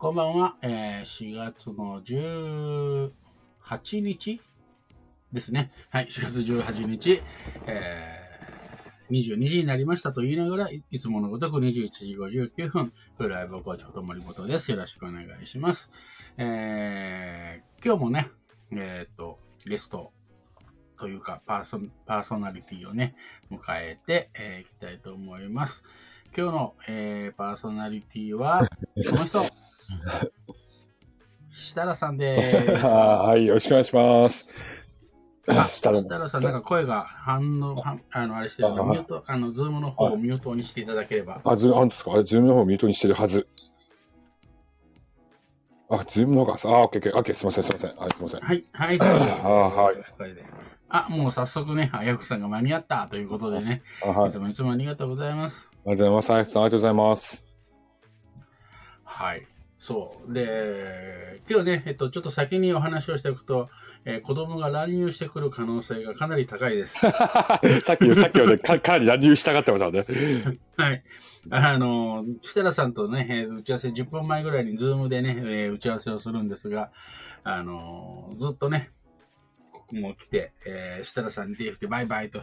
こんばんは。えー、4月の18日ですね。はい、4月18日、えー、22時になりましたと言いながら、いつものごとく21時59分、フライブコーチこと森本です。よろしくお願いします。えー、今日もね、えっ、ー、と、ゲストというかパーソ、パーソナリティをね、迎えて、えー、いきたいと思います。今日の、えー、パーソナリティは、この人。設楽さんです。はい、よろしくお願いします。設楽さん、なんか声が反応、あの、あれしてるのミュート、あの、ズームの方をミュートにしていただければ。あ、ズーム、あんですか？ズームの方をミュートにしてるはず。あ、ズームの方が、あ、オッケー、オッケー、すみません、すみません。はい、すみません。はい、はい、あ、はい。あ、もう早速ね、あやくさんが間に合ったということでね、はい、いつもいつもありがとうございます。ありがとうございます。あやくさん、ありがとうございます。はい。そう。で、今日ね、えっと、ちょっと先にお話をしておくと、えー、子供が乱入してくる可能性がかなり高いです。さっき、さっきはね、かかなり乱入したがってましたね。はい。あの、設楽さんとね、えー、打ち合わせ10分前ぐらいにズームでね、えー、打ち合わせをするんですが、あの、ずっとね、もう来て、えー、設楽さんに手振ってバイバイと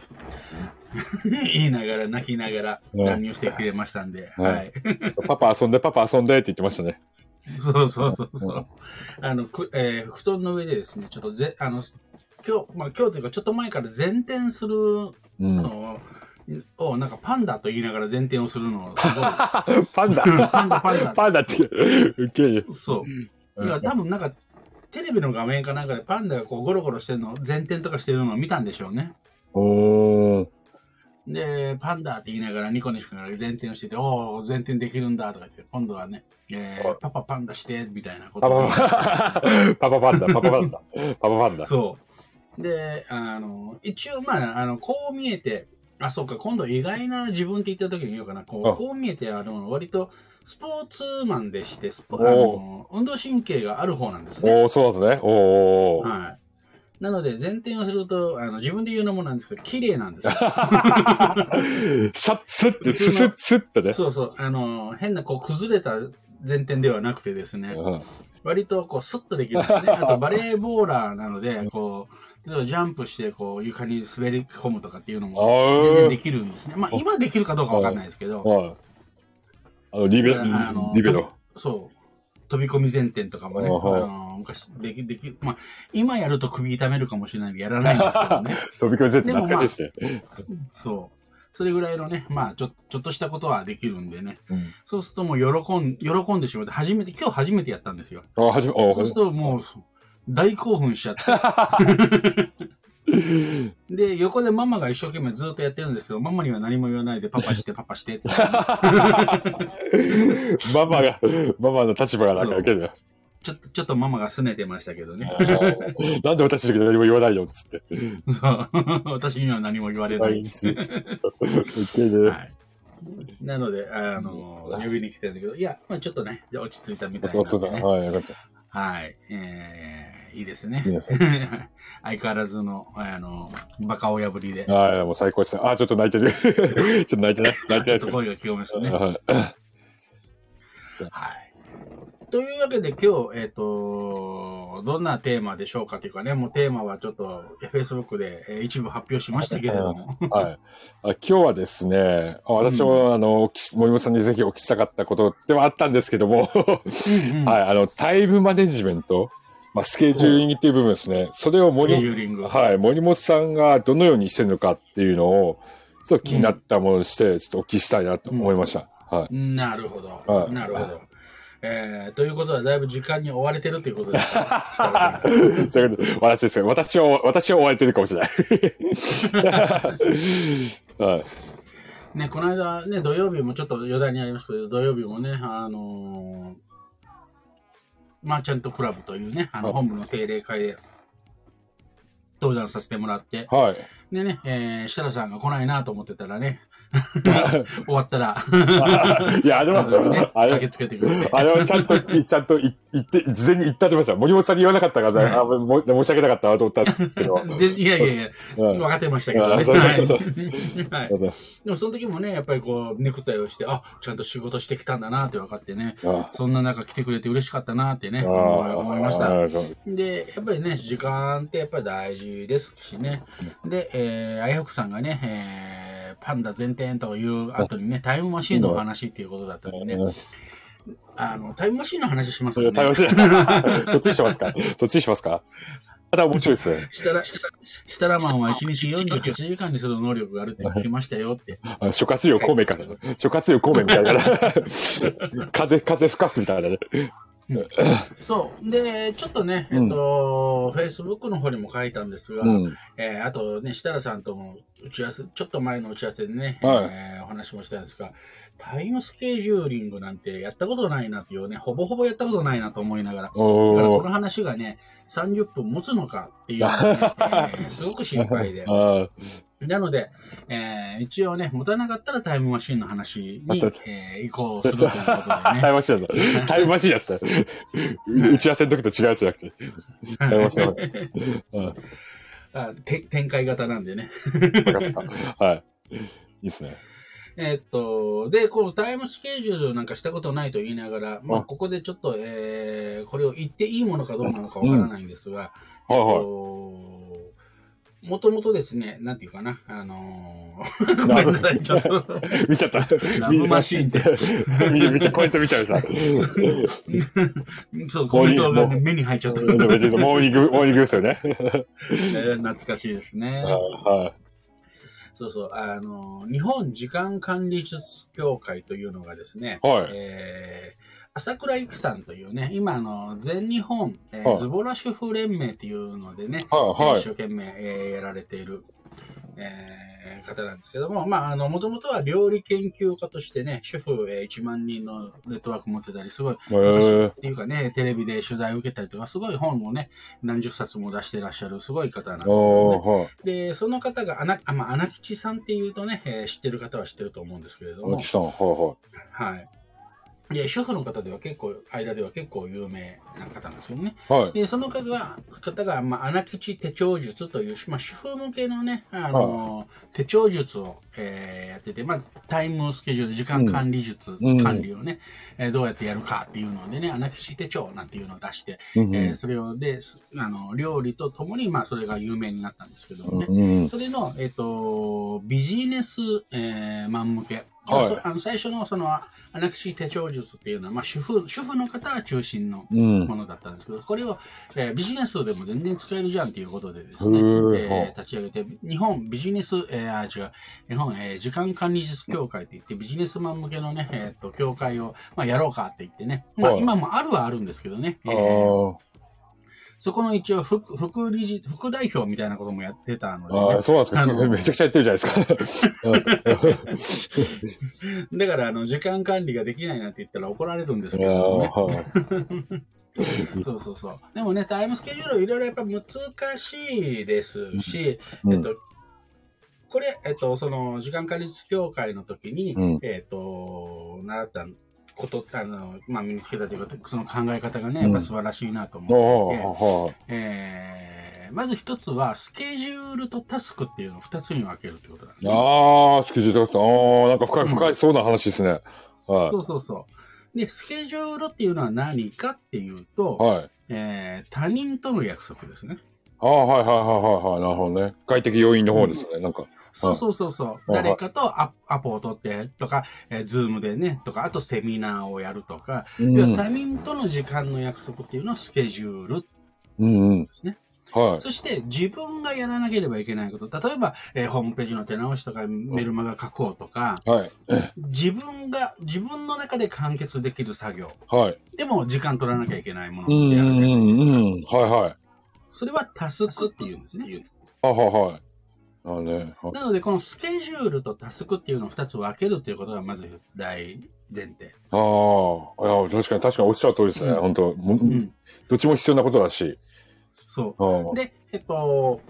言いながら、泣きながら乱入してくれましたんで、はい。パパ遊んで、パパ遊んでって言ってましたね。そうそうそうそう。あの、くえー、布団の上でですね、ちょっとぜ、あの、今日、まあ今日というかちょっと前から前転するのを、うん、をなんかパンダと言いながら前転をするのすごい。パンダパンダ、パンダ。パンダって、ウケる。そう。いや、多分なんか、テレビの画面かなんかでパンダがこうゴロゴロしてるの、前転とかしてるのを見たんでしょうね。おー。で、パンダって言いながらニコニコながら前転をしてて、おお、前転できるんだとか言って、今度はね、えー、パパパンダして、みたいなことパパ パパパンダ、パパパンダ、パパパンダ。そう。で、あの、一応、まあ、あの、こう見えて、あ、そうか、今度意外な自分って言った時に言おうかな、こう、こう見えて、あの、割と、スポーツマンでして、スポあの運動神経がある方なんですね。おそうですね。おお。はい。なので、前転をすると、あの、自分で言うのもなんですけど、綺麗なんですよ。さっ、すって、すすっ、すってね。そうそう。あの、変な、こう、崩れた前転ではなくてですね、うん、割と、こう、スッとできるんですね。あと、バレーボーラーなので、こう、ジャンプして、こう、床に滑り込むとかっていうのも、全然できるんですね。まあ、今できるかどうかわかんないですけど。あの、リベ、リベロ。そう。飛び込み前転とかもね、あの昔でき、でき、まあ、今やると首痛めるかもしれないんでやらないんですけどね。飛び込み前転懐かしいですね、まあ。そう。それぐらいのね、まあ、ちょ、ちょっとしたことはできるんでね。うん、そうするともう喜ん、喜んでしまって、初めて、今日初めてやったんですよ。あ、初め、そうするともう、大興奮しちゃって。で、横でママが一生懸命ずっとやってるんですけど、ママには何も言わないで、パパして、パパしてって。ママが、ママの立場がなんかけど。ちょっと、ちょっとママが拗ねてましたけどね。なんで私だけ何も言わないよ、っつって。そう。私には何も言われないんです。はい、なので、あの、呼びに来てるんだけど、いや、まあちょっとね、じゃ落ち着いたみたいな、ね。そうそうだ。はい、よかった。はい。えーいいですね。相変わらずの、あの、バカ親ぶりで。ああ、もう最高ですね。あ、ちょっと泣いてる。ちょっと泣いてない？泣いてないです。声が聞こえましたね。はい。というわけで今日、えっ、ー、と、どんなテーマでしょうかというかね、もうテーマはちょっと Facebook で一部発表しましたけれども。はい。今日はですね、私も、うん、あの、森本さんにぜひお聞きしたかったことではあったんですけども、はい、あの、タイムマネジメント。まあ、スケジューリングっていう部分ですね。それを森はい、森本さんがどのようにしてるのかっていうのを、ちょっと気になったものとして、ちょっとお聞きしたいなと思いました。うん、はい。なるほど。はい、なるほど。えー、ということは、だいぶ時間に追われてるということですか、そういうこと、私です私を、私を追われてるかもしれない。はい。ね、この間ね、土曜日もちょっと余談にありましたけど、土曜日もね、あのーマーチャントクラブというね、あの本部の定例会で登壇させてもらって、はい。でね、えー、設楽さんが来ないなと思ってたらね、終わったら、いや、あれは、ね、あれ駆けつけてくれて。あれはちゃんと、ちゃんとい言って、事前に言ったってました。森本さんに言わなかったから、はいあも申し訳なかったなと思ったんですけど。でいやいやいや、うん分かってましたけどね。でもその時もね、やっぱりこう、ネクタイをして、あ、ちゃんと仕事してきたんだなって分かってね、あそんな中来てくれて嬉しかったなってね、あ思い思いました。で、やっぱりね、時間ってやっぱり大事ですしね。で、えー、あやふくさんがね、えーパンダ全天という後にね、タイムマシーンのお話っていうことだったんでね、あの、タイムマシーンの話しますよね。それ対応して、そっちにしますか？そっちにしますか？また面白いですね。したら、したらマンは1日48時間にする能力があるって聞きましたよって。あ諸葛亮孔明か。諸葛亮孔明みたいな。風、風吹かすみたいなね。そう。で、ちょっとね、えっと、Facebook の方にも書いたんですが、うん。えーあとね、設楽さんとも打ち合わせ、ちょっと前の打ち合わせでね、はいえーお話もしたんですが、タイムスケジューリングなんてやったことないなっていうね、ほぼほぼやったことないなと思いながら、だからこ。の話がね、30分持つのかっていうのがね、えーすごく心配で。あなので、えー一応ね、持たなかったらタイムマシンの話にえー移行するということで タイね。ムマシンだ。タイムマシンやつだ。打ち合わせの時と違うやつじゃなくて。タイムマシンだ。うん。あて展開型なんでね。そっかそっか。はい。いいっすね。えーっと、で、このタイムスケジュールなんかしたことないと言いながら、まあ、あここでちょっと、えーこれを言っていいものかどうなのかわからないんですが、はいはい。もともとですね、なんていうかな、あのー ごめんなさい、ちょっと、見ちゃった。ラブマシーンって。見見ちゃ、コメント見ちゃうさ。そう、コメントが、ね、目に入っちゃった。モーニング、モーニングですよね。えー懐かしいですね。はそうそう、あのー日本時間管理術協会というのがですね、い。はい。えー朝倉由紀さんというね、今あの、全日本、えーはいズボラ主婦連盟っていうのでね、はい。はい一生。懸命、えーやられている、えー方なんですけども、まあ、あの、もともとは料理研究家としてね、主婦、えー1万人のネットワーク持ってたり、すごい、えーっていうかね、テレビで取材を受けたりとか、すごい本もね、何十冊も出してらっしゃる、すごい方なんですけどね。はい。で、その方が、穴、あまあ、穴吉さんっていうとね、えー知ってる方は知ってると思うんですけれども青木、さん、はいははい。で、主婦の方では結構、間では結構有名な方なんですよね。い。はい。で、その方が、方が、まあ、穴吉手帳術という、まあ、主婦向けのね、あの、手帳術を、えーやってて、まあ、タイムスケジュール、時間管理術、うん管理をね、えーどうやってやるかっていうのでね、穴吉手帳なんていうのを出して、うんえーそれをで、すあの、料理とともに、まあ、それが有名になったんですけどもね。うん。それの、えっ、と、ビジネス、えーマン向け。はい。そあの最初のその、アナクシー手帳術っていうのは、まあ、主婦、主婦の方が中心のうん。ものだったんですけど、これを、えービジネスでも全然使えるじゃんっていうことでですね、えー立ち上げて、日本ビジネス、えーあ、違う、日本、えー時間管理術協会って言って、ビジネスマン向けのね、えっ、と、協会を、まあ、やろうかって言ってね、まあ、はい。今もあるはあるんですけどね、えーそこの一応副、副理事、副代表みたいなこともやってたので、ね、あー、そうなんですか。めちゃくちゃやってるじゃないですか。だから、あの、時間管理ができないなんて言ったら怒られるんですけどもね。そうそうそう。でもね、タイムスケジュールいろいろやっぱ難しいですし、うんえっと、これ、えっと、その、時間管理協会の時に、うんえっと、習ったこと、あの、まあ、身につけたというか、その考え方がね、うんやっぱ素晴らしいなと思っていて、はいえーまず一つは、スケジュールとタスクっていうのを二つに分けるということなんですね。ああ、スケジュールとか、ああ、なんか深い、深いそうな話ですね。はそうそうそう。で、スケジュールっていうのは何かっていうと、い。はい。えー他人との約束ですね。ああ、はいはいはいはいはい。なるほどね。外的要因の方ですね。なんか。そうそうそうそう。はい誰かとアアポを取ってとか、えー、ズームでね、とか、あとセミナーをやるとか、うん要は他人との時間の約束っていうのをスケジュールでうんうん。すね。はい。そして自分がやらなければいけないこと、例えば、えーホームページの手直しとかメルマガ書こうとか、はい。自分が、自分の中で完結できる作業。はい。でも時間取らなきゃいけないもうんうのってやるじゃないですか。んうん。はいはい。それはタスクっていうんですね。はははい。あね。はいなので、このスケジュールとタスクっていうのを2つ分けるっていうことがまず大前提。ああ、確かに、確かにおっしゃる通りですね。うん本当もうん。どっちも必要なことだし。そあう。で、えっと、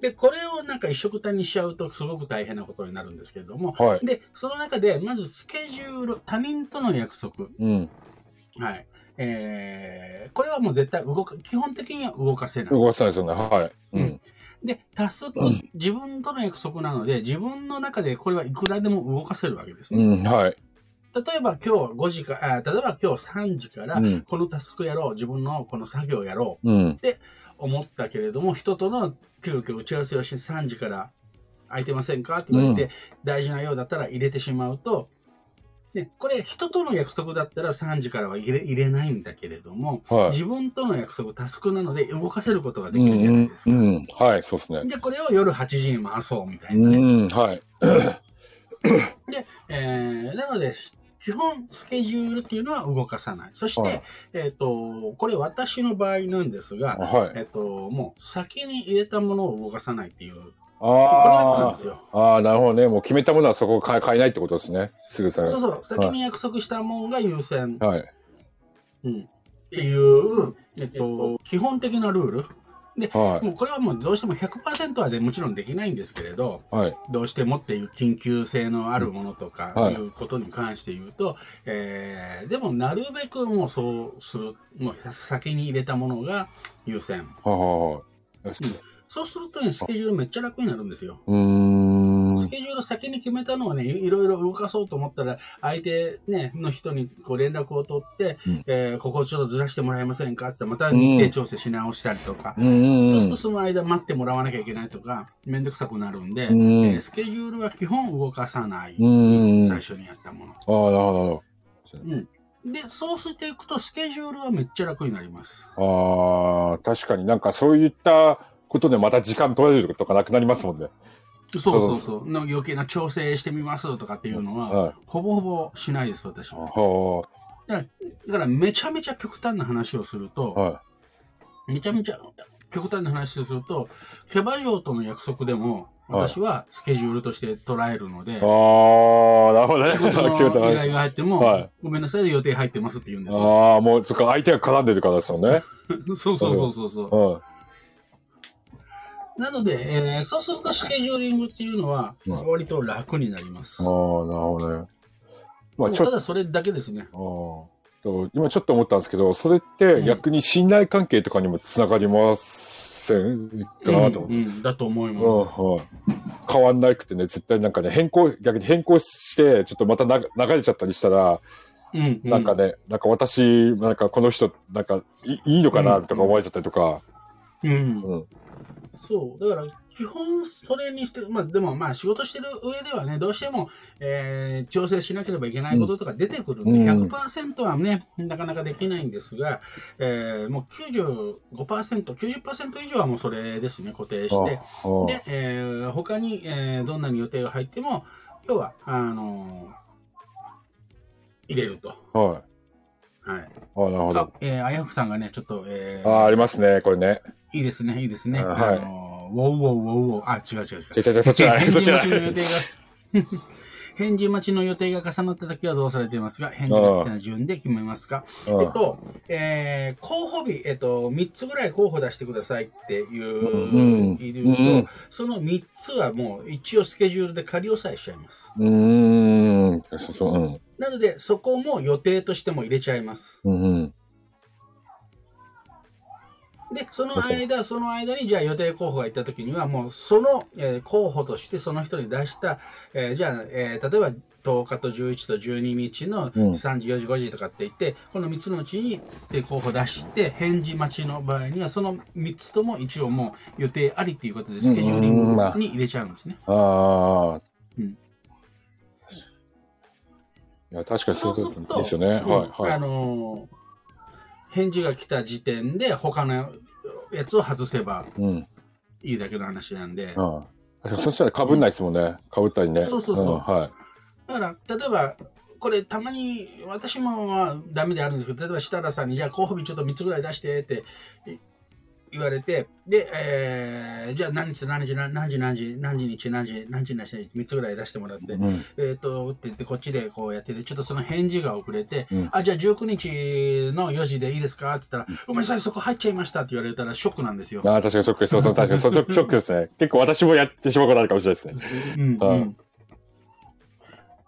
で、これをなんか一緒くたにしちゃうとすごく大変なことになるんですけれども、はい。で、その中で、まずスケジュール、他人との約束。うん。はい。えー、これはもう絶対動か、基本的には動かせない。動かせないですよね。はい。うん。で、タスクうん、自分との約束なので、自分の中でこれはいくらでも動かせるわけですね。うん。はい。例えば今日5時か、あ例えば今日3時からうん、このタスクやろう、自分のこの作業やろう、うん。思ったけれども、人との急遽打ち合わせをし、3時から空いてませんか？って言われて、うん大事なようだったら入れてしまうと、ね、これ、人との約束だったら3時からは入れ入れないんだけれども、はい。自分との約束、タスクなので動かせることがでうんきるじゃないですか。うん。はい。そうですね。で、これを夜8時に回そうみたいうなね。ん。はい。えーなので、基本スケジュールっていうのは動かさない。そして、はいえっ、と、これ私の場合なんですが、はい。えっ、と、もう先に入れたものを動かさないっていう、あ。あ。ああ、なるほどね。もう決めたものはそこを変え変えないってことですね。すぐさそうそう、先に約束したものが優先、はい。うん、っていう、えっと、基本的なルール。はもうこれはもうどうしても100%はでもちろんできないんですけれど、い。はい。どうしてもっていう緊急性のあるものとかはいいうことに関して言うと、えーでもなるべくもうそうする、もう先に入れたものが優先。はいはいはい。そうするとね、スケジュールめっちゃ楽になるんですよ。スケジュール先に決めたのはね、いいろいろ動かそうと思ったら、相手、ね、の人にこう連絡を取って、うんえーここちょっとずらしてもらえませんかってまた日程調整し直したりとか、うん。そうするとその間待ってもらわなきゃいけないとか、めんどくさくなるんで、うんえースケジュールは基本動かさない。うん。最初にやったもの。ああ、なるほどうん。で、そうしていくと、スケジュールはめっちゃ楽になります。ああ、確かになんかそういったことでまた時間取られるとかなくなりますもんね。そうそうそう。の余計な調整してみますとかっていうのは、はい。ほぼほぼしないです、私は。はだから、めちゃめちゃ極端な話をすると、あ。はめちゃめちゃ極端な話をすると、キャバ嬢との約束でも、私はスケジュールとして捉えるので、い。ああ、なるほどね。仕事の 依頼が入っても、はいごめんなさい、予定入ってますって言うんですよ。ああ、もう、そっか、相手が絡んでるからですよね。そうそうそうそうそう。うん。なので、えーそうするとスケジューリングっていうのは、うん割と楽になります。ああ、なるほどね。まあ、ただそれだけですね。あーと今ちょっと思ったんですけど、それって逆に信頼関係とかにもつながりませんかなと思って。うんうんだと思いうんます。はい変わんなくてね、絶対なんかね、変更、逆に変更して、ちょっとまたな流れちゃったりしたら、うんうなんかね、なんか私、なんかこの人、なんかいいいのかなとか思われちゃったりとか、うんうん。そう。だから、基本それにして、まあでもまあ仕事してる上ではね、どうしても、えー調整しなければいけないこととか出てくるんで、うん100%はね、なかなかできないんですが、えーもう95%、90%以上はもうそれですね、固定して。で、えー他に、えーどんなに予定が入っても、要は、あのー入れると。はい。はい。ああ、なるほあど。、えー、あやふさんがね、ちょっと、えーああ、ありますね、これね。いいですね、いいですね。あはいあのーウォウウォウウォウウォウ、あ、違う違う違う。ちょちょちょ、そっちは、返そっちは事待ち。の予定が、返事待ちの予定が重なったときはどうされていますが、返事が来た順で決めますか。うんえっと、えー候補日、えっと、3つぐらい候補出してくださいっていう、うんいると、うんその3つはもう一応スケジュールで仮押さえしちゃいます。うーん。そうそう、うん。なので、そこも予定としても入れちゃいます。うんうん。で、その間、その間に、じゃあ予定候補がいったときには、もうその、えー候補としてその人に出した、えーじゃあ、えー例えば10日と11と12日のうん3時、4時、5時とかって言って、この3つのうちにえー候補出して、返事待ちの場合には、その3つとも一応もう予定ありっていうことで、スケジューリングに入れちゃうんですね。ああ。うんいや、確かにそういうことですよね。はい、はい。のー返事が来た時点で、他のやつを外せばうん。いいだけの話なんで。ああ。そしたら被んないですもんね。被ったりね。そうそうそうんはい。だから、例えば、これ、たまに、私もはダメであるんですけど、例えば設楽さんに、じゃあ候補日ちょっと3つぐらい出してってい言われて、で、えー、じゃあ何日何日何何時何時何時日何時何時何時3つぐらい出してもらって、うん。えっ、と、って言ってこっちでこうやってて、ちょっとその返事が遅れて、うんあ、じゃあ19日の4時でいいですか？って言ったら、ごめんなさい、そこ入っちゃいましたって言われたらショックなんですよ。ああ、確かにショック。そうそう、確かにショックショックですね。結構私もやってしまうことあるかもしれないですね。うんはいうん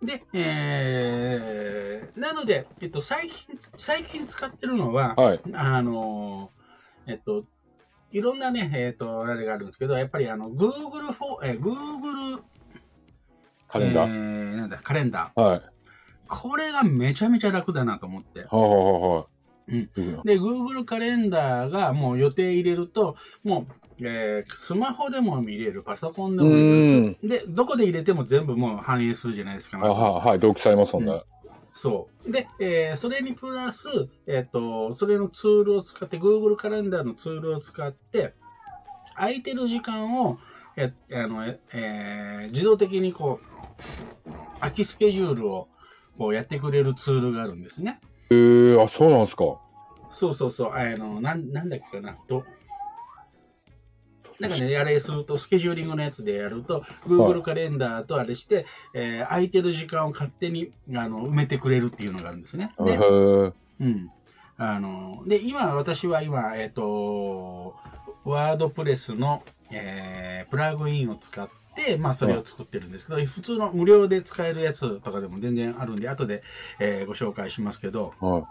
で、えー、なので、えっと、最近、最近使ってるのは、はい。あのーえっと、いろんなね、えっと、あれがあるんですけど、やっぱりあの、Google フォー、えー、Google カレンダー。えーなんだ、カレンダー。はい。これがめちゃめちゃ楽だなと思って。はいはいはいはい。うんうん。で、Google カレンダーがもう予定入れると、もう、えースマホでも見れる、パソコンでも見れる。で、どこで入れても全部もう反映するじゃないですか。あはい、はい、同期されますもんね。そう。で、えーそれにプラス、えっ、と、それのツールを使って、Google カレンダーのツールを使って、空いてる時間を、えあのええー自動的にこう、空きスケジュールをこうやってくれるツールがあるんですね。えー、あ、そうなんですか。そうそうそう、あの、なんなんだっけかな、と。なんかね、あれすると、スケジューリングのやつでやると、Google カレンダーとあれして、えー空いてる時間を勝手にあの埋めてくれるっていうのがあるんですね。へで、ーうん。あの、で、今、私は今、えっ、と、ワードプレスの、えープラグインを使って、まあ、それを作ってるんですけど、普通の無料で使えるやつとかでも全然あるんで、後で、えーご紹介しますけど、はい。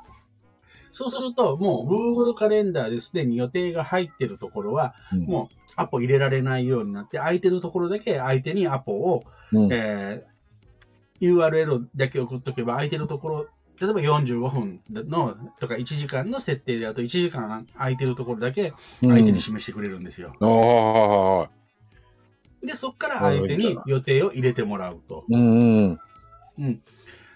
そうすると、もう Google カレンダーですでに予定が入ってるところは、うんもうアポ入れられないようになって、空いてるところだけ相手にアポを、うん。えー URL だけ送っとけば、空いてるところ、例えば45分のとか1時間の設定であと1時間空いてるところだけ相手に示してくれるんですよ。ああ、はいはい。で、そこから相手に予定を入れてもらうと。うんうん。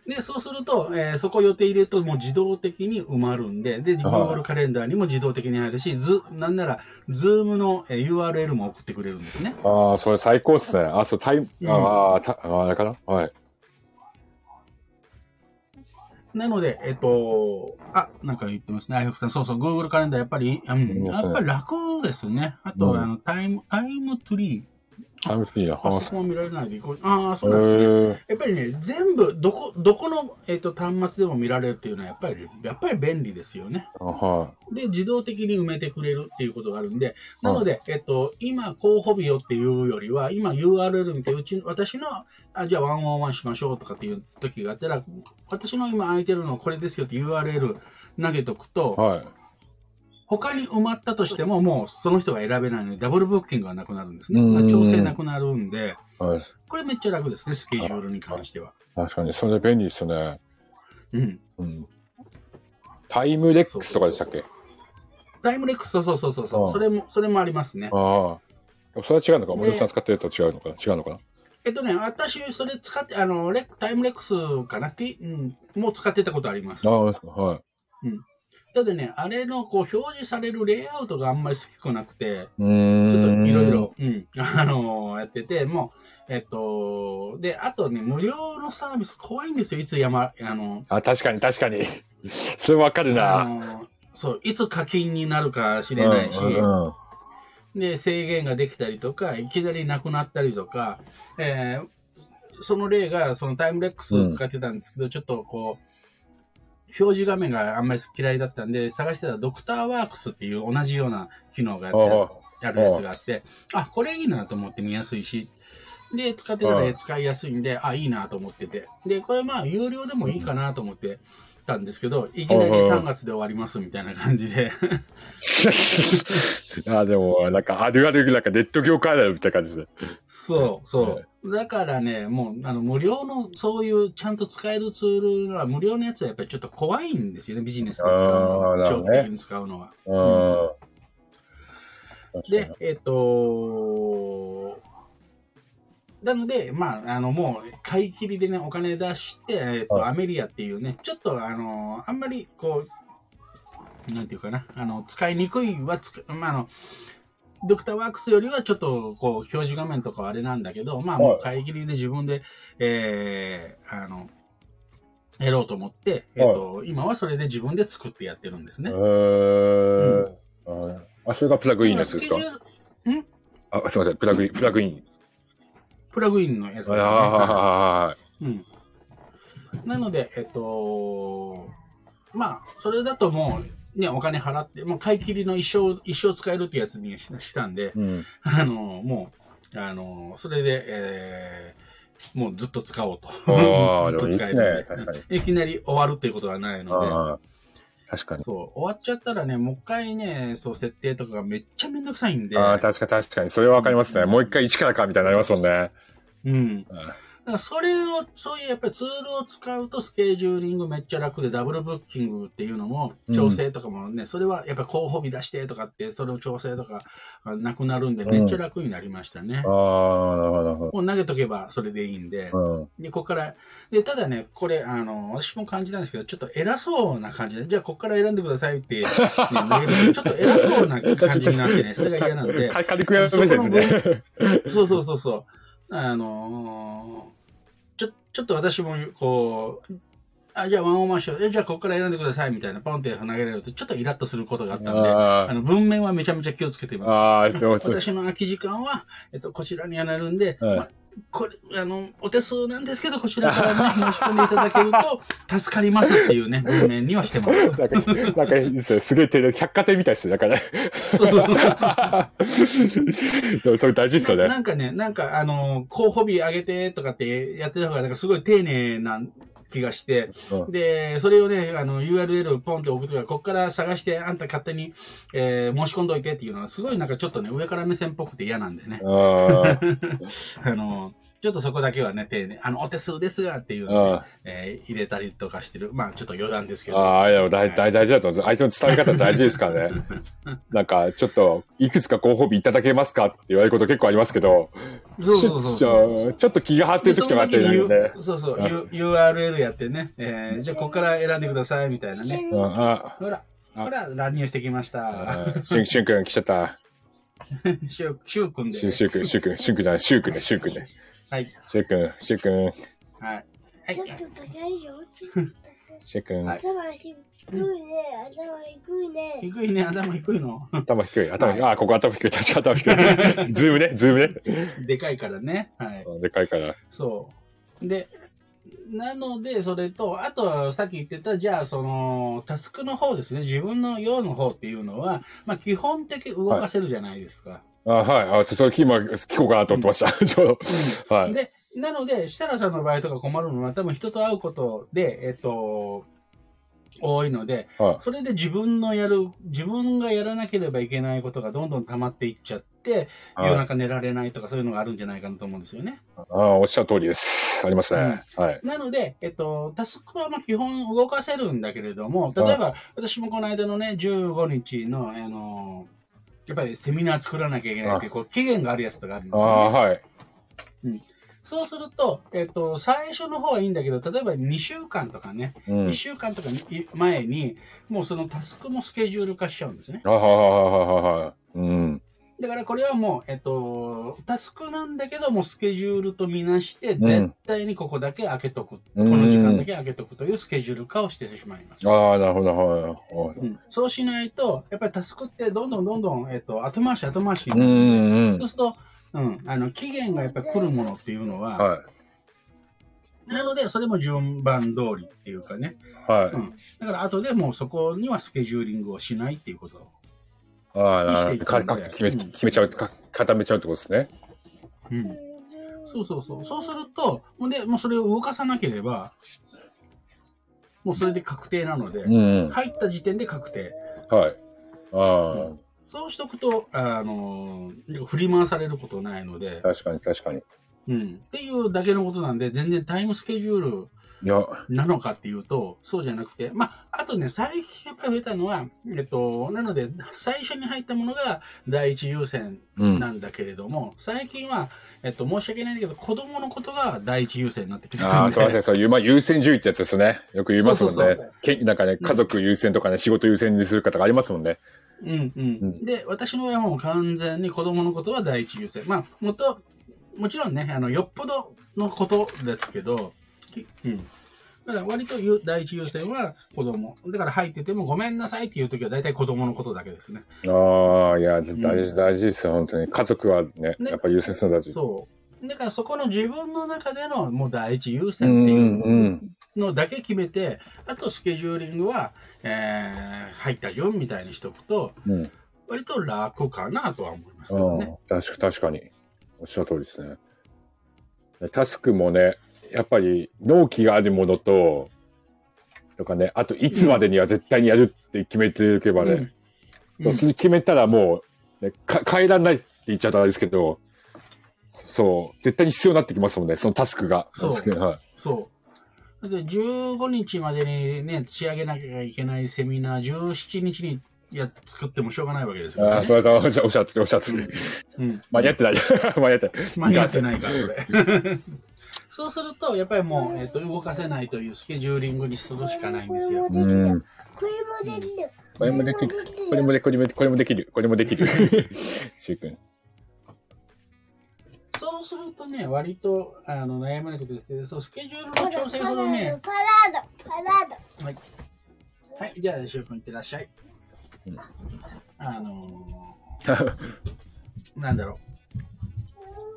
で、そうすると、えーそこ予定入れるともう自動的に埋まるんで、で、はい Google カレンダーにも自動的に入るし、ず、なんなら、Zoom のえー URL も送ってくれるんですね。ああ、それ最高ですね。あ、そう、タイム、うんああ、たああれかな？はい。なので、えっと、あ、なんか言ってますね。あやふくさん、そうそう、Google カレンダーやっぱり、うん、やっぱり楽ですね。あと、うんあの、タイム、タイムトリー。タイムフリーな。ああそこも見られないで。ああ、へそうなんですね。ーやっぱりね、全部、どこ、どこの、えっと、端末でも見られるっていうのは、やっぱり、やっぱり便利ですよね。あはで、自動的に埋めてくれるっていうことがあるんで、なので、えっと、今、候補日よっていうよりは、今 URL 見て、うち、私の、あ、じゃあワンオンワンしましょうとかっていう時があったら、私の今空いてるのこれですよって URL 投げとくい。と、はい。他に埋まったとしても、もうその人が選べないので、ダブルブッキングがなくなるんですね。調整なくなるんで、はい。これめっちゃ楽ですね、スケジュールに関しては。確かに、それ便利ですよね。うん。うん。タイムレックスとかでしたっけ？タイムレックス、そうそうそうそうそれも、それもありますね。ああ。それは違うのか？で森本さん使ってると違うのかな？違うのかな？えっとね、私、それ使って、あの、レタイムレックスかな、T うん、もう使ってたことあります。ああ、はい。ただね、あれのこう表示されるレイアウトがあんまり好きくなくて。ちょっといろいろ、うん、あのやってて、もう、えっと、で、あとね、無料のサービス怖いんですよ、いつ山、あの、あ、確かに確かに。それわかるあな。のそう、いつ課金になるか知れないし、うんうんうんで、制限ができたりとか、いきなりなくなったりとか、えーその例が、そのタイムレックスを使ってたんですけど、ちょっとこう、表示画面があんまり嫌いだったんで、探してたドクターワークスっていう同じような機能があってああるやつがあって、あ、これいいなと思って見やすいし、で、使ってたら使いやすいんで、あ、いいなと思ってて。で、これまあ、有料でもいいかなと思ってたんですけど、いきなり3月で終わりますみたいな感じで、あでも、なんか、あるある、なんかネット業界あるあるみたいな感じで。そう、そう。だからね、もう、あの、無料の、そういう、ちゃんと使えるツールは、無料のやつはやっぱりちょっと怖いんですよね、ビジネスで使うのは。長期的に使うのは。うん。で、えっ、となので、まあ、あの、もう、買い切りでね、お金出して、えっ、と、はいアメリアっていうね、ちょっと、あの、あんまり、こう、なんていうかな、あの、使いにくいはつく、まあ、あの、ドクターワークスよりはちょっと、こう、表示画面とかはあれなんだけど、まあ、もう買い切りで自分で、えー、あの、やろうと思って、えっ、と、今はそれで自分で作ってやってるんですねへ。ーあ、それがプラグインのやつですか？ん？あ、すみません。プラグイン、プラグイン。プラグインのやつですね。はいはいはうん。なので、えっと、まあ、それだともう、ね、お金払って、もう買い切りの一生、一生使えるってやつにししたんで。うん。あの、もう、あの、それで、えーもうずっと使おうと。ずっと使えるんで。ね。確かに。いきなり終わるっていうことはないので、確かに。そう、終わっちゃったらね、もう一回ね、そう、設定とかがめっちゃめんどくさいんで、ああ、確か確かに。それはわかりますね。もう一回一からかみたいになりますもんね。うん。あだからそれを、そういうやっぱりツールを使うとスケジューリングめっちゃ楽で、ダブルブッキングっていうのも、調整とかもね、それはやっぱ候補日出してとかって、それを調整とかがなくなるんで、めっちゃ楽になりましたね。あ、なるほど、なるほもう投げとけばそれでいいんで、ど。で、ここから、で、ただね、これ、あの、私も感じたんですけど、ちょっと偉そうな感じで、じゃあここから選んでくださいって、ね、投げると、ちょっと偉そうな感じになってね、それが嫌なんうん。で、か軽くやめですね。そうそうそうそう。あのーちょ、ちょっと私も、こう、あ、じゃあワンオーマンショー、えじゃあここから選んでくださいみたいな、ポンって投げられると、ちょっとイラッとすることがあったんで、ああの、文面はめちゃめちゃ気をつけています。あー、そうそう。私の空き時間は、えっと、こちらにはなるんで、はいまこれ、あの、お手数なんですけど、こちらからね、申し込んでいただけると、助かりますっていうね、文面にはしてます。なんか、なんかいいですね。すげえ手で、百貨店みたいですね。なんかね。でもそれ大事ですよなね。なんかね、なんか、あの、候補日上げてとかってやってた方が、なんかすごい丁寧な気がして、うんで、それをね、あの、URL ポンって送ってから、ここから探して、あんた勝手に、えー申し込んどいてっていうのは、すごいなんかちょっとね、上から目線っぽくて嫌なんでね。あー あの、ちょっとそこだけはね、丁寧、あの、お手数ですがっていうのをえー入れたりとかしてる。まあ、ちょっと余談ですけー。ど。ああ、いや、大大大事だと思うんです。相手の伝え方大事ですからね。なんか、ちょっと、いくつか候補日いただけますかって言われること結構ありますけど、そうそうそうちそう。ょちょっと気が張ってる時とかあってでその時にね。U- そうそう、あ U- URL やってね、えーじゃあここから選んでくださいみたいなね。うんあほら、あほら、乱入してきました。あ、しゅん、しゅんくん来ちゃった。シュウシュウくんでしゅん、しゅんくん、しゅんくん、しゅんくんじゃない、しゅうくんね、しゅうくんね。はい。しゅうくん、しゅうくん、はい。はいちょっと高いよ。ちょっと高いしゅうくんは。い頭低いね。頭低いね。低いね、頭低いの？頭低い、頭低い。あ、ここ頭低い、確か頭低い。ズームね、ズームね。でかいからね。はい。でかいから。そう。で、なので、それと、あと、さっき言ってた、じゃあ、その、タスクの方ですね、自分の用の方っていうのは、まあ、基本的に動かせるじゃないですか。あ、はい。あ、ちょそれ今、聞こうかなと思ってました。ちょうど。はい。で、なので、設楽さんの場合とか困るのは、多分人と会うことで、えっと、多いので、はい。それで自分のやる、自分がやらなければいけないことがどんどん溜まっていっちゃって、夜はい中寝られないとかそういうのがあるんじゃないかなと思うんですよね。あおっしゃる通りです。ありますね。はい。なので、えっと、タスクはまあ基本動かせるんだけれども、例えば、私もこの間のね、15日の、あの、やっぱりセミナー作らなきゃいけないっていう、こう、期限があるやつとかあるんですああ、よ、ね。はい。そうすると、えっと、最初の方はいいんだけど、例えば2週間とかね、うん1。週間とかに前に、もうそのタスクもスケジュール化しちゃうんですね。あははははは。うん。だからこれはもう、えっと、タスクなんだけども、スケジュールとみなして、絶対にここだけ開けとく、うんこの時間だけ開けとくというスケジュール化をしてしまいます。ああ、なるほど、なるほど。うんそうしないと、やっぱりタスクってどんどんどんどん、えっと、後回し後回しにうん、うん、そうすると、うん、あの期限がやっぱり来るものっていうのは、はい。なので、それも順番通りっていうかね、はい。うん、だから後でもうそこにはスケジューリングをしないっていうこと。ああ。かか決め、うん決めちゃう、か固めちゃうってことですね。うん、そうそうそう。そうすると、ほんで、もうそれを動かさなければ、もうそれで確定なので、うん。入った時点で確定。はい。あそうしとくと、あの振り回されることないのであ、、確かに、確かに。うん、っていうだけのことなんで、全然タイムスケジュールなのかっていうと、そうじゃなくて、まあ、あとね、最近やっぱり増えたのは、えっと、なので、最初に入ったものが第一優先うん。なんだけれども、最近は、えっと、申し訳ないんだけど、子供のことが第一優先になってきてるんで。ああ、そうですね。そう まあ、優先順位ってやつですね。よく言いますもんね。そうそなんかね、家族優先とかね、仕事優先にする方がありますもんね。うんうんうんで、私の場合はもう完全に子供のことは第一優先。まあ、もと、もちろんね、あの、よっぽどのことですけど、きうん。だから割とゆ第一優先は子供。だから入っててもごめんなさいっていう時は大体子供のことだけですね。ああ、いや、大事、大事ですよ、本当に。家族はね、ねやっぱ優先するの大事。そう。だからそこの自分の中でのもう第一優う先っていんう。うんのだけ決めて、あとスケジューリングは、えー、入った順みたいにしとくと、うん。割と楽かなとは思いますけどね。うん、確か確かに。おっしゃる通りですね。タスクもね、やっぱり納期があるものと、とかね、あといつまでには絶対にやるって決めておけばね、うんそれ決めたらもう、ね、か変えられないって言っちゃったらですけど、そう、絶対に必要になってきますもんね、そのタスクが。そうはい。そう。だって15日までにね、仕上げなきゃいけないセミナー、17日にや作ってもしょうがないわけですよ、ね。ああ、それはおっしゃおっしゃってる、おっしゃってる。うん。間に合ってない。間に合ってない。間に合ってないから、それ。そうすると、やっぱりもう、えっと動かせないというスケジューリングにするしかないんですよ。うん。これもできる。これもできる。これもでこれもこれもできる。これもできる。しゅうくん。そうするとね、割とあの悩まなくてですけど、そうスケジュールの調整ほどね、パラード、パラード。はい。はい、じゃあ、しゅうくんいってらっしゃい。うんあのー、なんだろう。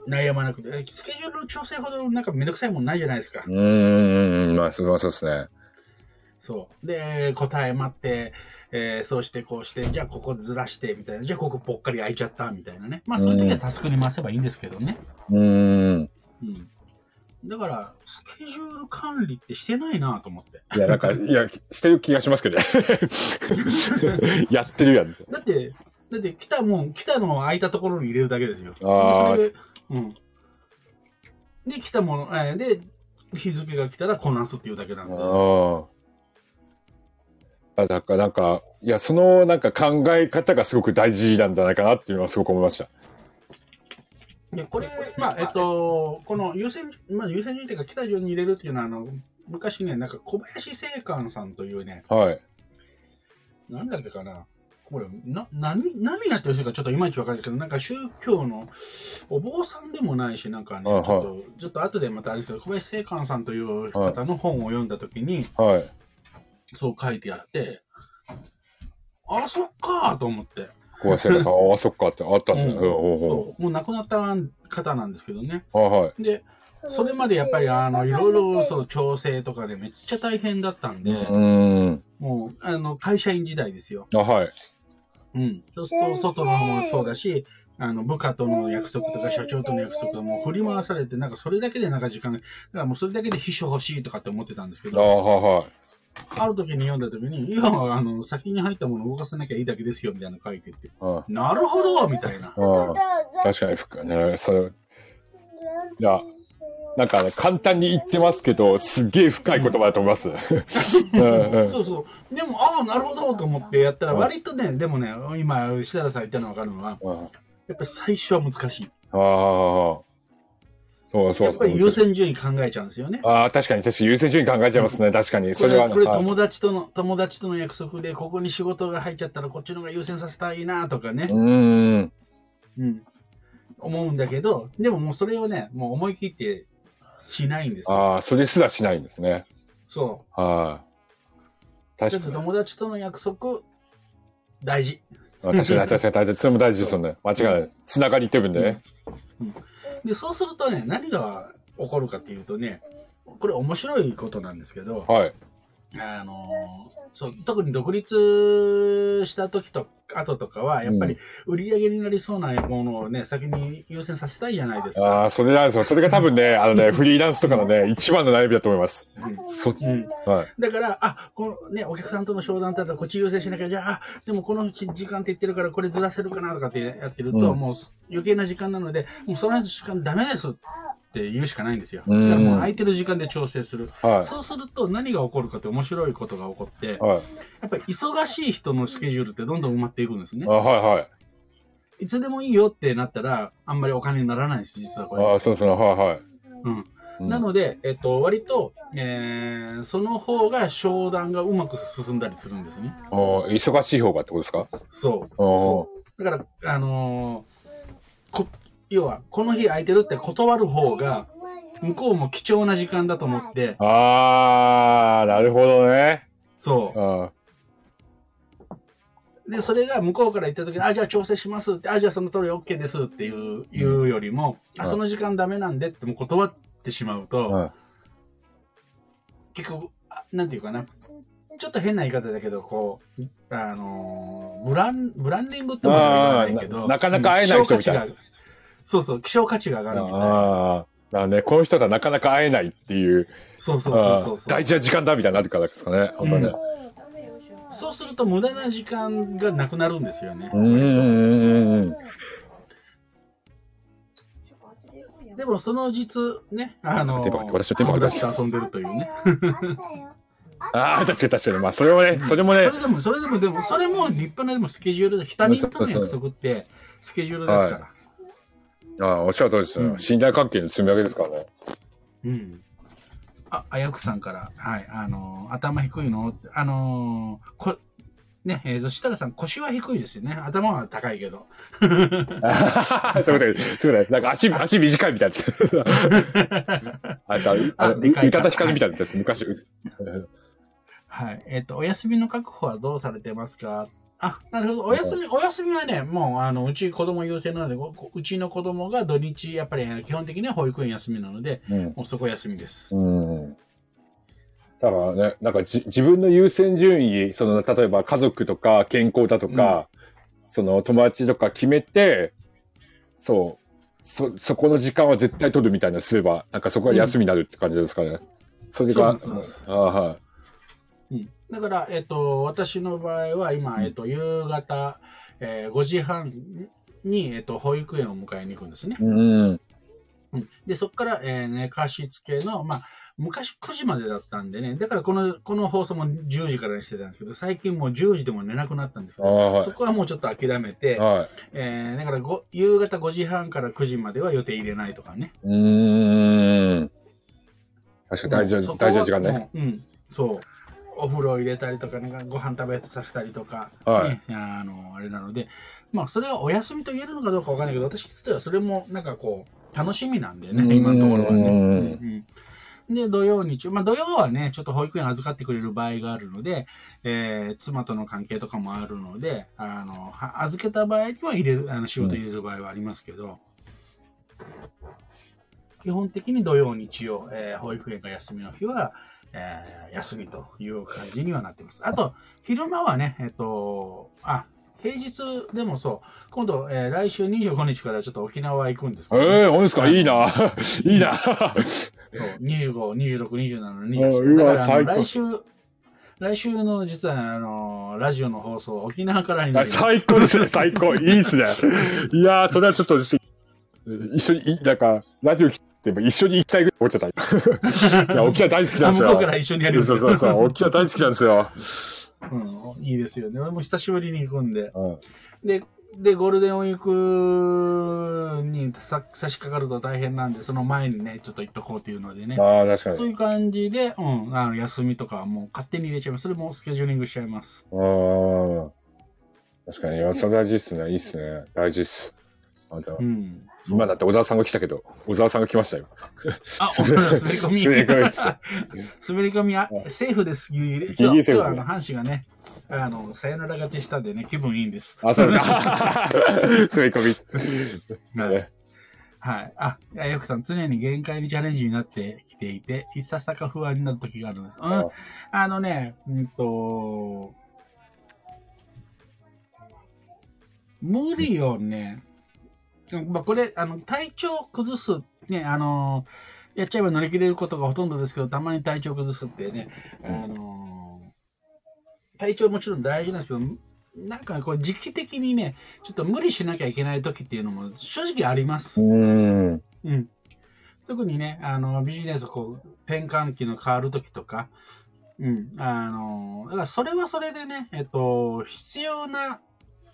悩まなくて、スケジュールの調整ほどなんかめんどくさいもんないじゃないですかう。ーん、まあ、そうそうですね。そう。で、答え待って、えーそうしてこうして、じゃあここずらして、みたいな。じゃあここぽっかり空いちゃった、みたいなね。まあそういう時はタスクに回せばいいんですけどね。うーん。うん。だから、スケジュール管理ってしてないなと思って。いや、なんか、いや、してる気がしますけどね。やってるやん。だって、だって来たもん、来たのを空いたところに入れるだけですよ。あーそれで、うん。で、来たもの、えーで、日付が来たらこなすっていうだけなんで。ああ。だからなんか、いや、そのなんか考え方がすごく大事なんじゃないかなっていうのはすごく思いました。で、これ、まあ、えっと、この優先、まあ、優先順位というか、来た順に入れるっていうのは、あの、昔ね、なんか小林正観さんというね、はい。なんだっけかな、これ、な、何、何やってる人かちょっといまいちわかんないですけど、なんか宗教のお坊さんでもないし、なんかね、ちはいょっと、ちょっと後でまたあれですけど、小林正観さんという方の本を読んだときに、はい。そう書いてあって、あ、そっかと思って。小林さん、ああ、そっかってあったんですね。ううんん、ほうほそうもう亡くなった方なんですけどね。う。はいはい。で、それまでやっぱりあのいろいろその調整とかでめっちゃ大変だったんで、うーん。もうあの会社員時代ですよ。あ、はい。うん。そうすると外の方もそうだし、あの部下との約束とか社長との約束とかも振り回されて、なんかそれだけでなんか時間が、だからもうそれだけで秘書欲しいとかって思ってたんですけあど、はいはい。ある時に読んだ時に、いや、あの、先に入ったものを動かさなきゃいいだけですよみたいなの書いてて、あなるほどみたいな。あ確かに深いね。それ、いやなんかね、簡単に言ってますけど、すっげえ深い言葉だと思います。そうそう。でも、ああ、なるほどと思ってやったら、うん割とね、でもね、今、設楽さん言ったの分かるのは、うんやっぱり最初は難しい。ああ。そうそう。やっぱり優先順位考えちゃうんですよね。ああ、確かに、確かに優先順位考えちゃいますね。確かに。それは、はいこれ友達との、友達との約束で、ここに仕事が入っちゃったら、こっちの方が優先させたいなとかねう、ーん。うん、思うんだけど、でももうそれをね、もう思い切ってしないんですよ。ああ、それすらしないんですね。そはい。う。ちょっと確かに。友達との約束、大事。あ確かに、確かに、確かに、それも大事ですよね。間違いない。つながりってるんでね。で、そうするとね、何が起こるかっていうとね、これ面白いことなんですけど、はい。あのそう特に独立した時と後とかは、やっぱり売り上げになりそうなものをね、先に優先させたいじゃないですか。ああ、それなんですよ。それが多分ね、あのね、フリーランスとかのね、一番の悩みだと思います。うんそっち。うんはい。だから、あ、このね、お客さんとの商談だったらこっち優先しなきゃ、じゃあ、あでもこの時間って言ってるからこれずらせるかなとかってやってると、うんもう余計な時間なので、もうその時間ダメですって言うしかないんですよ。うんだからもう空いてる時間で調整する。はい。そうすると何が起こるかって面白いことが起こって、はい。やっぱり忙しい人のスケジュールってどんどん埋まっていくんですねあ。はいはい。いつでもいいよってなったら、あんまりお金にならないです、実はこれ。ああ、そうそう、はいはい。うん。うんなので、えっと、割と、えーその方が商談がうまく進んだりするんですね。あー忙しい方がってことですか？そう。そう。だから、あのーこ、要は、この日空いてるって断る方が、向こうも貴重な時間だと思って、あー、なるほどね。そう。ん。う。で、それが向こうから言った時に、あ、じゃあ調整しますって、あ、じゃあその通り OK ですっていう、言うよりも、あ、うん。その時間ダメなんでってもう断ってしまうと、うん。結局、あなんていうかな、ちょっと変な言い方だけど、こう、あのーブラン、ブランディングってことは言わないけあど、ーななかなか会えない人みたいなそうそう、希少価値が上がるみたいな。ああ。だからね、この人とはなかなか会えないっていう、そうそうそうそう大事な時間だみたいになるからですかね。本当ね。そうすると無駄な時間がなくなるんですよね。うんうんうんうん。でもその実、ね、あの私のテンポ友が達と遊んでるというね。ああ、確かに確かに。まあ、それもね、それもねそ、れでも、それでも、でも、それも立派なでもスケジュールで、他人との約束ってスケジュールですから。ああ、おっしゃる通りですよ、うん信頼関係の積み上げですからね。うん。あ、あやくさんから、はい、あの、頭低いの？ってあのーこ、ね、えーと、設楽さん、腰は低いですよね。頭は高いけど。そういうことで、そういうことで、なんか足、足短いみたいな。あれさ、あのあでかい宇多田ヒカルみたいなやつ、昔。はい。えっ、と、お休みの確保はどうされてますか？あ、なるほど。お休み、お休みはね、もう、あの、うち子供優先なので、ごうちの子供が土日、やっぱり基本的には保育園休みなので、うん。もうそこ休みです。うん。だからね、なんかじ自分の優先順位、その、例えば家族とか健康だとか、その友達とか決めて、そう、そ、そこの時間は絶対取るみたいなすれば、なんかそこは休みになるって感じですかね。それが、そうですああはい。うん。だから、えっ、と、私の場合は今、えっ、と、夕方、えー5時半に、えっ、と、保育園を迎えに行くんですね。うん。うん。で、そこから、えー寝かしつけの、まあ、昔9時までだったんでね、だからこの、この放送も10時からにしてたんですけど、最近もう10時でも寝なくなったんですけああど、はいそこはもうちょっと諦めて、はい。えーだからご夕方5時半から9時までは予定入れないとかね。うーん。確かに大事な、時間ね。うん、そう。お風呂入れたりとか、ね、ご飯食べさせたりとか、はい。ね、あの、あれなので、まあ、それがお休みと言えるのかどうかわかんないけど、私にとってはそれも、なんかこう、楽しみなんでね、今のところはね。うん。うん。で、土曜、日曜、まあ土曜はね、ちょっと保育園預かってくれる場合があるので、えー妻との関係とかもあるので、あの、は預けた場合には入れる、あの仕事入れる場合はありますけど、基本的に土曜、日曜、えー保育園が休みの日は、えー休みという感じにはなってます。あと、昼間はね、えっと、あ、平日でもそう、今度、えー来週25日からちょっと沖縄行くんですけど、ええー、本当ですか？いいな。いいな。そう25、26、27、う28。だわから来週、来週の実はあのラジオの放送、沖縄からになります。最高ですね、最高。いいっすね。いやー、それはちょっと、一緒に、いなんか、ラジオ来ても一緒に行きたいぐらい思っちゃった。いや、沖縄大好きなんですよ。あ向こうから一緒にやるそうそうそう。沖縄大好きなんですよ。うん、いいですよね。俺も久しぶりに行くんで。うんで、で、ゴールデンウィークにさ差し掛かると大変なんで、その前にね、ちょっと行っとこうっていうのでね。ああ、確かに。そういう感じで、うん、あの休みとかはもう勝手に入れちゃいます。それもスケジューリングしちゃいます。ああ。確かに。いや、それ大事っすね。いいっすね。大事っす。あんたうん。今だって小沢さんが来たけど、小沢さんが来ましたよ。あ、お 滑り込み。滑り込みっつって滑り込み、あ、セーフです。ギリギリセーフです今日は阪神がね、あの、サヨナラ勝ちしたんでね、気分いいんです。あ、そうか。滑り込み。はい。はい。あ、いやよくさん、常に限界にチャレンジになってきていて、いささか不安になる時があるんです。うん。ああのね、うんと、無理をね、まあ、これ、あの、体調崩す、ね、あの、やっちゃえば乗り切れることがほとんどですけど、たまに体調崩すってね、あの、体調もちろん大事なんですけど、なんかこう時期的にね、ちょっと無理しなきゃいけない時っていうのも正直あります。うーん。うん。特にね、あの、ビジネス、こう、転換期の変わるときとか、うん、あの、だからそれはそれでね、えっと、必要な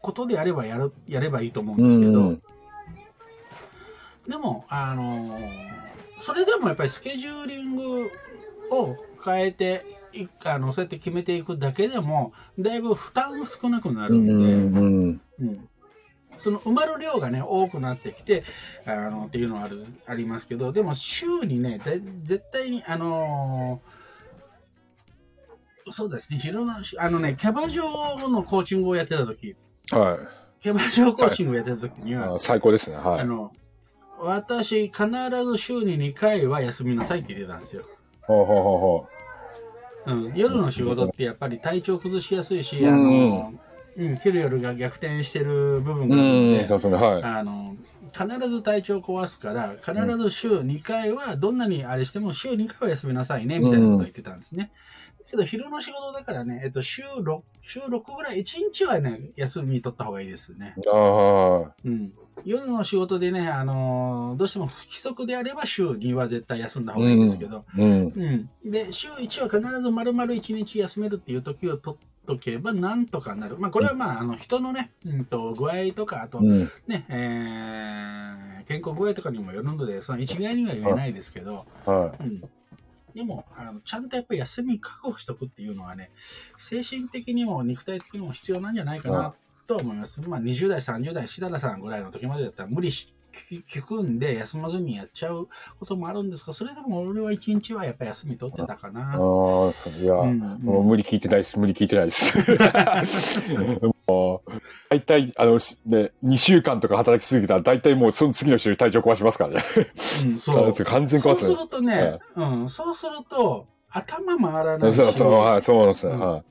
ことであればやる、やればいいと思うんうですけど、ん。でも、あの、それでもやっぱりスケジューリングを変えていあの、そうやって決めていくだけでも、だいぶ負担が少なくなうるんで、ん。うん。うんその埋まる量がね、多くなってきて、あのっていうのはあるありますけど、でも週にね、だ絶対に、あのーそうですね、昼の、あのね、キャバ嬢のコーチングをやってた時、はい。キャバ嬢コーチングをやってた時には、あ最高ですね。はい。あの、私、必ず週に2回は休みなさいって言ってたんですよ。ほうほうほうほうん、夜の仕事ってやっぱり体調崩しやすいし、うんあの、うん、昼夜が逆転してる部分う。があるうん、ので。はい。あの、必ず体調壊すから、必ず週2回は、どんなにあれしても週2回は休みなさいね、みたいなことを言ってたんですね。けど、昼の仕事だからね、えっと、週6、週6ぐらい、1日はね、休み取った方がいいですね。ああ、はい。うん。夜の仕事でね、あのどうしても不規則であれば週2は絶対休んだ方がいいですけど、うん。うん。で、週1は必ず丸々1日休めるっていう時を取っとけばなんとかなる。まあ、これはまあ、あの、人のね、うんと、具合とか、あと、うん。ね、えー、健康具合とかにもよるので、その一概には言えないですけど、はうん。でもあの、ちゃんとやっぱり休み確保しておくっていうのはね、精神的にも肉体的にも必要なんじゃないかなと思います。まあ、20代、30代、しだらさんぐらいの時までだったら無理し、聞くんで休まずにやっちゃうこともあるんですが、それでも俺は一日はやっぱり休み取ってたかい。な。ああ、いや、うんもう無理聞いてないです。無理聞いてないです。もう、大体、あの、しね、2週間とか働きすぎたら、大体もうその次の週に体調壊しますからね。うん、そう。完全そう壊すね。するとね、うん、そうすると、頭回らないしそうそう、はい、そうなんですね。うんはい。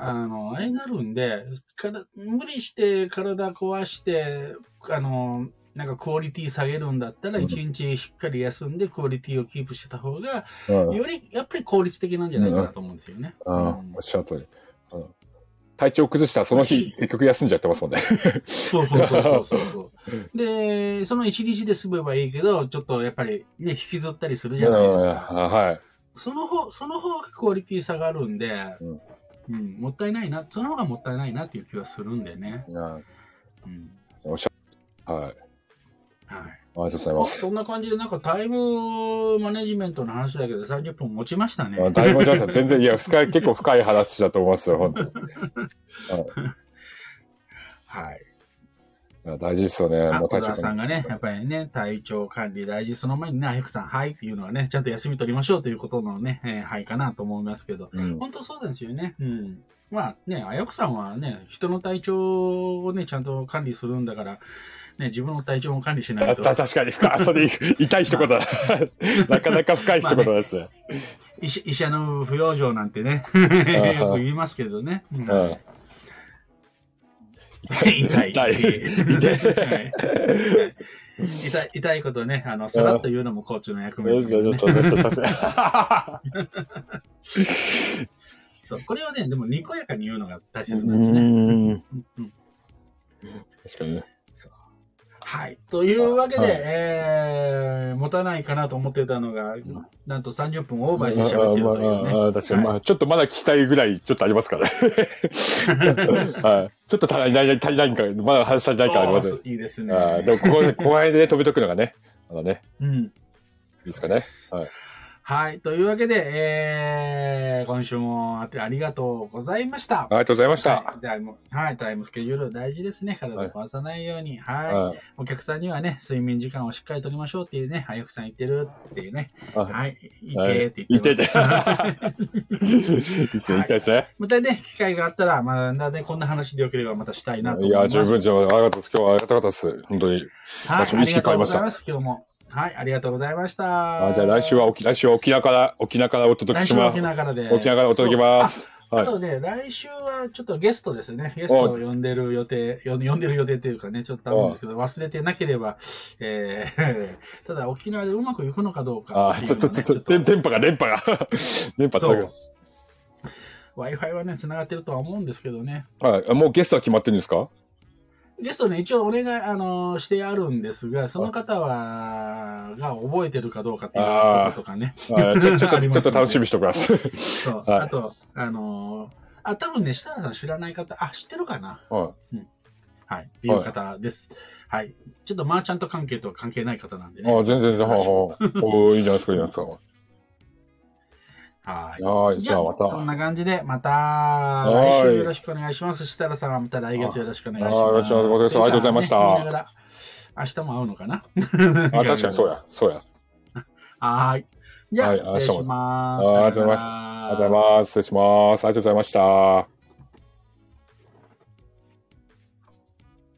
あの、あれになるんで、から無理して体壊して、あの、なんかクオリティ下げるんだったら、うん一日しっかり休んでクオリティをキープしてた方が、うんよりやっぱり効率的なんじゃないかなと思うんですよね。ああうんおっしゃる通り。うん体調崩したらその日、結局休んじゃってますもんね。そうそうそうそうそう。で、その一日で済めばいいけど、ちょっとやっぱりね、引きずったりするじゃないですか。うんはい。その方、その方がクオリティ下がるんで、うんうん、もったいないな、その方がもったいないなっていう気はするんでね。うんうん。おっしゃはい。はい。ありがとうございます。そんな感じで、なんかタイムマネジメントの話だけど30分持ちましたね。あだいぶじゃないですか全然、いや、深い、結構深い話だと思いますよ、本当に。はい。いや大事ですよね。あ小沢さんがね、やっぱりね、体調管理大事。その前にね、あやくさん、はいっていうのはね、ちゃんと休み取りましょうということのね、えーはいかなと思いますけど、うん。本当そうですよね。うん。まあね、あやくさんはね、人の体調をね、ちゃんと管理するんだから、ね、自分の体調も管理しないと。た確かにそれ、痛い一言だ。なかなか深い一言ですね。医者医者の不養生なんてね、あよく言いますけどね。うんうん痛い。痛い。痛いはい痛い 痛いことね、あの、さらっと言うのもコーチの役目ですけどね。そう、これをね、でも、にこやかに言うのが大切に。なんですね。確かにね。はい。というわけで、はいえー、持たないかなと思ってたのが、なんと30分オーバーして喋ってるというね。まあ確かに、まあ、ちょっとまだ聞きたいぐらい、ちょっとありますから。はい。ちょっっと足りない、足りないんか、まだ話足りないからあります？いいですね。あーでも、ここで、ここでね、止めとくのがね、まだね、うん。いいですかね？はい。はい。というわけで、えー、今週もありがとうございました。ありがとうございました。はい、タイムはい、タイムスケジュール大事ですね。体を壊さないように。はい。はいお客さんにはね、睡眠時間をしっかりとりましょうっていうね、あゆくさん言ってるっていうね。はいはい。いはいてって言ってます。いいですね、言いですね。またね、機会があったら、まあ、ね、こんな話でよければまたしたいなと思います。いや、十分、十分、ありがとうです。今日はありがたかったです。本当に。はい、私も意識変えましたありがとうございます。今日も。はい、ありがとうございました。あじゃあ来週は沖、来週は沖縄から、沖縄からお届けします沖。縄からで。沖縄からお届けします。はい。あとね、来週はちょっとゲストですね。ゲストを呼んでる予定、よ呼んでる予定っていうかね、ちょっとあるんですけど、忘れてなければ、えー、ただ沖縄でうまくいくのかどうかあっていちょっと、ちょっと、電電波が、電波が。電波つなぐ。Wi-Fi はね、繋がってるとは思うんですけどね。はい。あもうゲストは決まってるんですか？ゲストね、一応お願い、あのしてあるんですが、その方は、が覚えてるかどうかっていうこととかね。はい。ちょちょっと、ちょっと楽しみにしておきます。そう。はいあと、あのあ、多分ね、設楽さん知らない方、あ、知ってるかな？ははい。っていう方です。はい。ちょっとマーチャント関係とは関係ない方なんでい。ね。あ全然、全然、はあはあおーいいじゃないですか、いいじゃないですか。はい。はい、じゃあまた。そんな感じで、またはい来週よろしくお願いします。設楽さんはまた来月よろしくお願いします。よろしくお願いしますありがとうございました明日も会うのかな？あ、確かにそうや、そうや。はい。じゃあ、はい失礼します。ありがとうございますありがとうございます。失礼します。ありがとうございました。